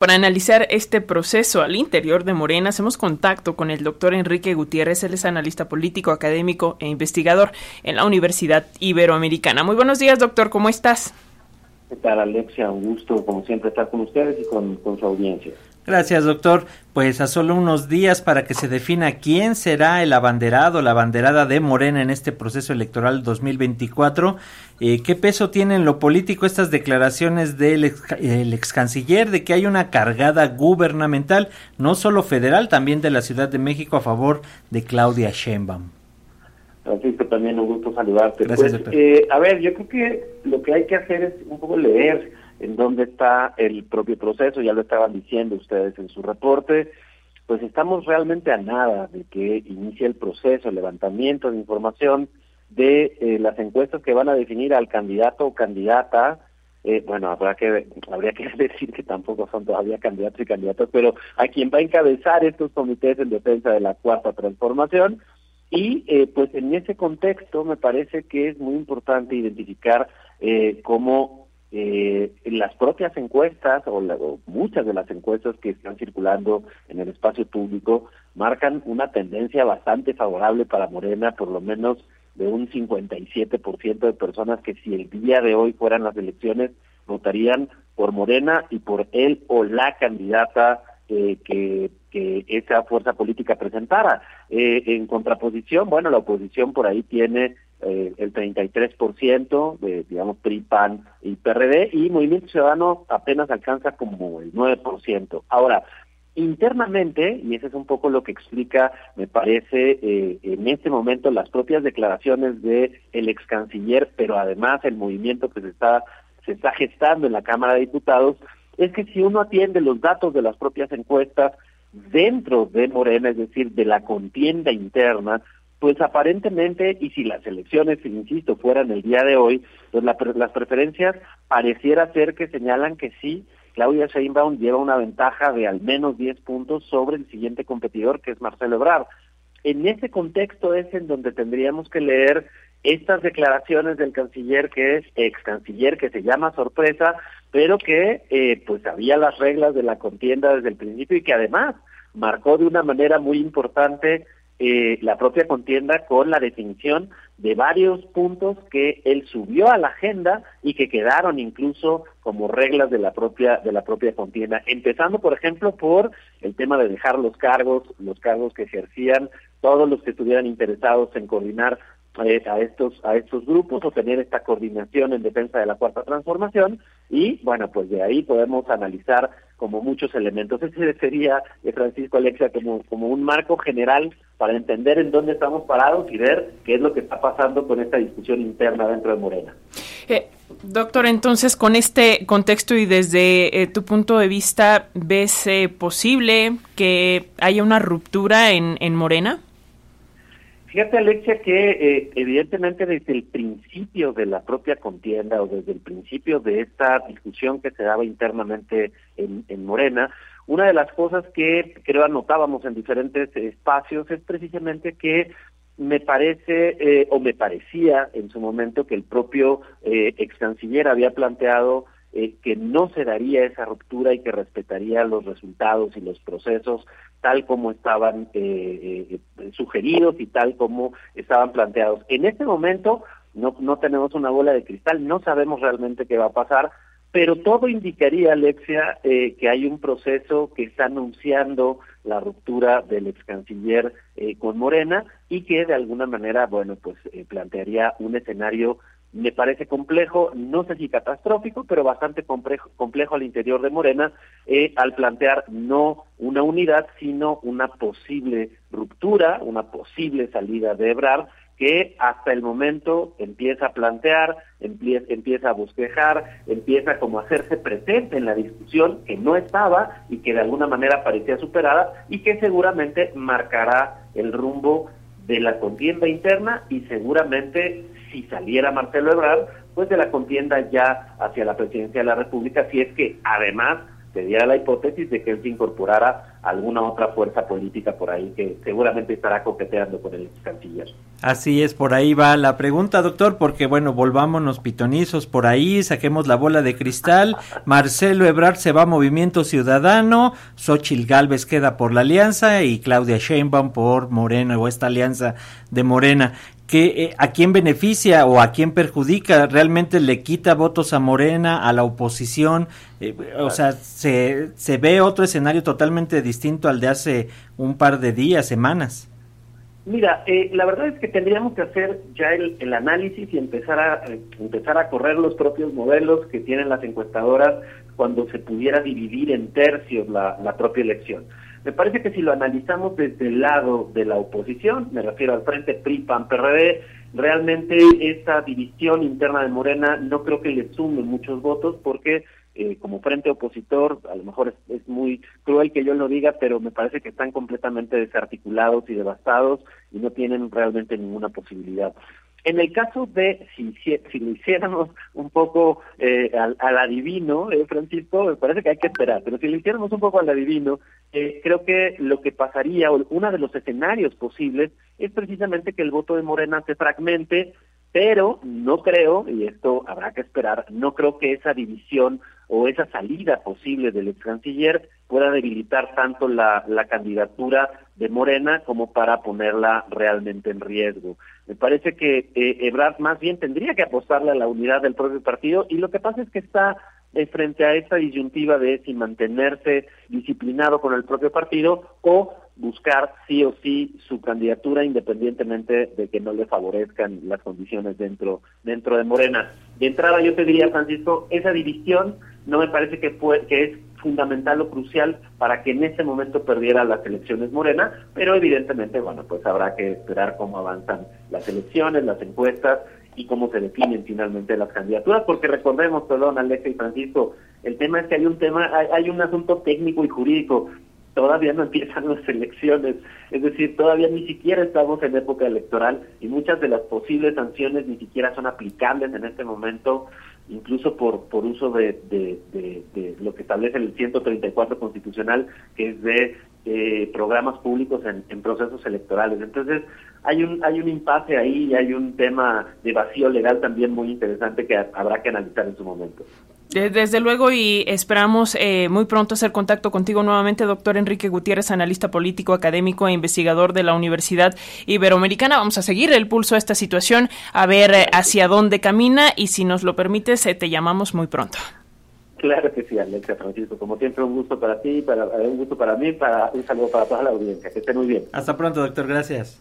Para analizar este proceso al interior de Morena, hacemos contacto con el doctor Enrique Gutiérrez, él es analista político, académico e investigador en la Universidad Iberoamericana. Muy buenos días, doctor, ¿cómo estás? ¿Qué tal, Alexia? Un gusto, como siempre, estar con ustedes y con, con su audiencia. Gracias, doctor. Pues a solo unos días para que se defina quién será el abanderado, la abanderada de Morena en este proceso electoral 2024. Eh, ¿Qué peso tienen en lo político estas declaraciones del ex, ex canciller de que hay una cargada gubernamental, no solo federal, también de la Ciudad de México a favor de Claudia Sheinbaum? Francisco, también un gusto saludarte. Gracias, pues, eh, a ver, yo creo que lo que hay que hacer es un poco leer en dónde está el propio proceso, ya lo estaban diciendo ustedes en su reporte, pues estamos realmente a nada de que inicie el proceso, el levantamiento de información de eh, las encuestas que van a definir al candidato o candidata. Eh, bueno, habrá que habría que decir que tampoco son todavía candidatos y candidatas, pero a quien va a encabezar estos comités en defensa de la cuarta transformación. Y eh, pues en ese contexto me parece que es muy importante identificar eh, cómo eh, las propias encuestas o, muchas de las encuestas que están circulando en el espacio público marcan una tendencia bastante favorable para Morena, por lo menos de un 57% de personas que si el día de hoy fueran las elecciones votarían por Morena y por él o la candidata eh, que, que esa fuerza política presentara. Eh, en contraposición, bueno, la oposición por ahí tiene eh, el 33% de, digamos, PRI, PAN y PRD, y Movimiento Ciudadano apenas alcanza como el 9%. Ahora, internamente, y eso es un poco lo que explica, me parece, eh, en este momento las propias declaraciones de el ex canciller, pero además el movimiento que se está, se está gestando en la Cámara de Diputados, es que si uno atiende los datos de las propias encuestas dentro de Morena, es decir, de la contienda interna, pues aparentemente, y si las elecciones, insisto, fueran el día de hoy, pues las preferencias pareciera ser que señalan que sí, Claudia Sheinbaum lleva una ventaja de al menos 10 puntos sobre el siguiente competidor, que es Marcelo Ebrard. En ese contexto es en donde tendríamos que leer estas declaraciones del canciller, que es ex canciller, que se llama sorpresa, pero que eh, pues había las reglas de la contienda desde el principio y que además marcó de una manera muy importante eh, la propia contienda con la definición de varios puntos que él subió a la agenda y que quedaron incluso como reglas de la propia de la propia contienda. Empezando por ejemplo por el tema de dejar los cargos los cargos que ejercían todos los que estuvieran interesados en coordinar eh, a estos a estos grupos o tener esta coordinación en defensa de la cuarta transformación y bueno pues de ahí podemos analizar como muchos elementos. Ese sería, eh, Francisco Alexia, como, como un marco general para entender en dónde estamos parados y ver qué es lo que está pasando con esta discusión interna dentro de Morena. Eh, doctor, entonces, con este contexto y desde eh, tu punto de vista, ¿ves posible que haya una ruptura en, en Morena? Fíjate, Alexia, que eh, evidentemente desde el principio de la propia contienda o desde el principio de esta discusión que se daba internamente en, en Morena, una de las cosas que creo anotábamos en diferentes espacios es precisamente que me parece eh, o me parecía en su momento que el propio eh, ex canciller había planteado eh, que no se daría esa ruptura y que respetaría los resultados y los procesos tal como estaban eh, eh, sugeridos y tal como estaban planteados. En este momento no, no tenemos una bola de cristal, no sabemos realmente qué va a pasar, pero todo indicaría, Alexia, eh, que hay un proceso que está anunciando la ruptura del ex canciller eh, con Morena y que de alguna manera, bueno, pues eh, plantearía un escenario me parece complejo, no sé si catastrófico, pero bastante complejo, complejo al interior de Morena, eh, al plantear no una unidad, sino una posible ruptura, una posible salida de Ebrard, que hasta el momento empieza a plantear, empieza, a bosquejar, empieza como a hacerse presente en la discusión que no estaba y que de alguna manera parecía superada y que seguramente marcará el rumbo de la contienda interna y seguramente si saliera Marcelo Ebrard, pues de la contienda ya hacia la presidencia de la República, si es que además se diera la hipótesis de que él se incorporara a alguna otra fuerza política por ahí que seguramente estará coqueteando con el canciller. Así es, por ahí va la pregunta, doctor, porque bueno, volvámonos pitonizos por ahí, saquemos la bola de cristal, Marcelo Ebrard se va a Movimiento Ciudadano, Xochil Gálvez queda por la Alianza y Claudia Sheinbaum por Morena o esta alianza de Morena que eh, a quién beneficia o a quién perjudica, realmente le quita votos a Morena, a la oposición, eh, o sea, se, se ve otro escenario totalmente distinto al de hace un par de días, semanas. Mira, eh, la verdad es que tendríamos que hacer ya el, el análisis y empezar a empezar a correr los propios modelos que tienen las encuestadoras cuando se pudiera dividir en tercios la, la propia elección. Me parece que si lo analizamos desde el lado de la oposición, me refiero al frente PRI, PAN, PRD, realmente esta división interna de Morena no creo que le sume muchos votos porque eh, como frente opositor, a lo mejor es, es, muy cruel que yo lo diga, pero me parece que están completamente desarticulados y devastados y no tienen realmente ninguna posibilidad. En el caso de, si, si, lo hiciéramos un poco eh, al, adivino, eh, Francisco, me parece que hay que esperar, pero si lo hiciéramos un poco al adivino, eh, creo que lo que pasaría, o uno de los escenarios posibles, es precisamente que el voto de Morena se fragmente, pero no creo, y esto habrá que esperar, no creo que esa división o esa salida posible del ex canciller pueda debilitar tanto la, candidatura de Morena como para ponerla realmente en riesgo. Me parece que eh, Ebrard más bien tendría que apostarle a la unidad del propio partido y lo que pasa es que está eh, frente a esa disyuntiva de si mantenerse disciplinado con el propio partido o buscar sí o sí su candidatura independientemente de que no le favorezcan las condiciones dentro dentro de Morena. De entrada yo te diría, Francisco, esa división no me parece que, fue, que es fundamental o crucial para que en ese momento perdiera las elecciones Morena, pero evidentemente, bueno, pues habrá que esperar cómo avanzan las elecciones, las encuestas y cómo se definen finalmente las candidaturas, porque recordemos, perdón, Alexa y Francisco, el tema es que hay un tema, hay, hay un asunto técnico y jurídico, todavía no empiezan las elecciones, es decir, todavía ni siquiera estamos en época electoral y muchas de las posibles sanciones ni siquiera son aplicables en este momento incluso por, por uso de, de, de, de, lo que establece el 134 constitucional, que es de eh, programas públicos en, en, procesos electorales. Entonces, hay un, hay un impasse ahí y hay un tema de vacío legal también muy interesante que habrá que analizar en su momento. Desde luego y esperamos eh, muy pronto hacer contacto contigo nuevamente, doctor Enrique Gutiérrez, analista político, académico e investigador de la Universidad Iberoamericana. Vamos a seguir el pulso a esta situación, a ver eh, hacia dónde camina y si nos lo permites, eh, te llamamos muy pronto. Claro que sí, Alexa Francisco. Como siempre, un gusto para ti, para, un gusto para mí, para un saludo para toda la audiencia. Que esté muy bien. Hasta pronto, doctor. Gracias.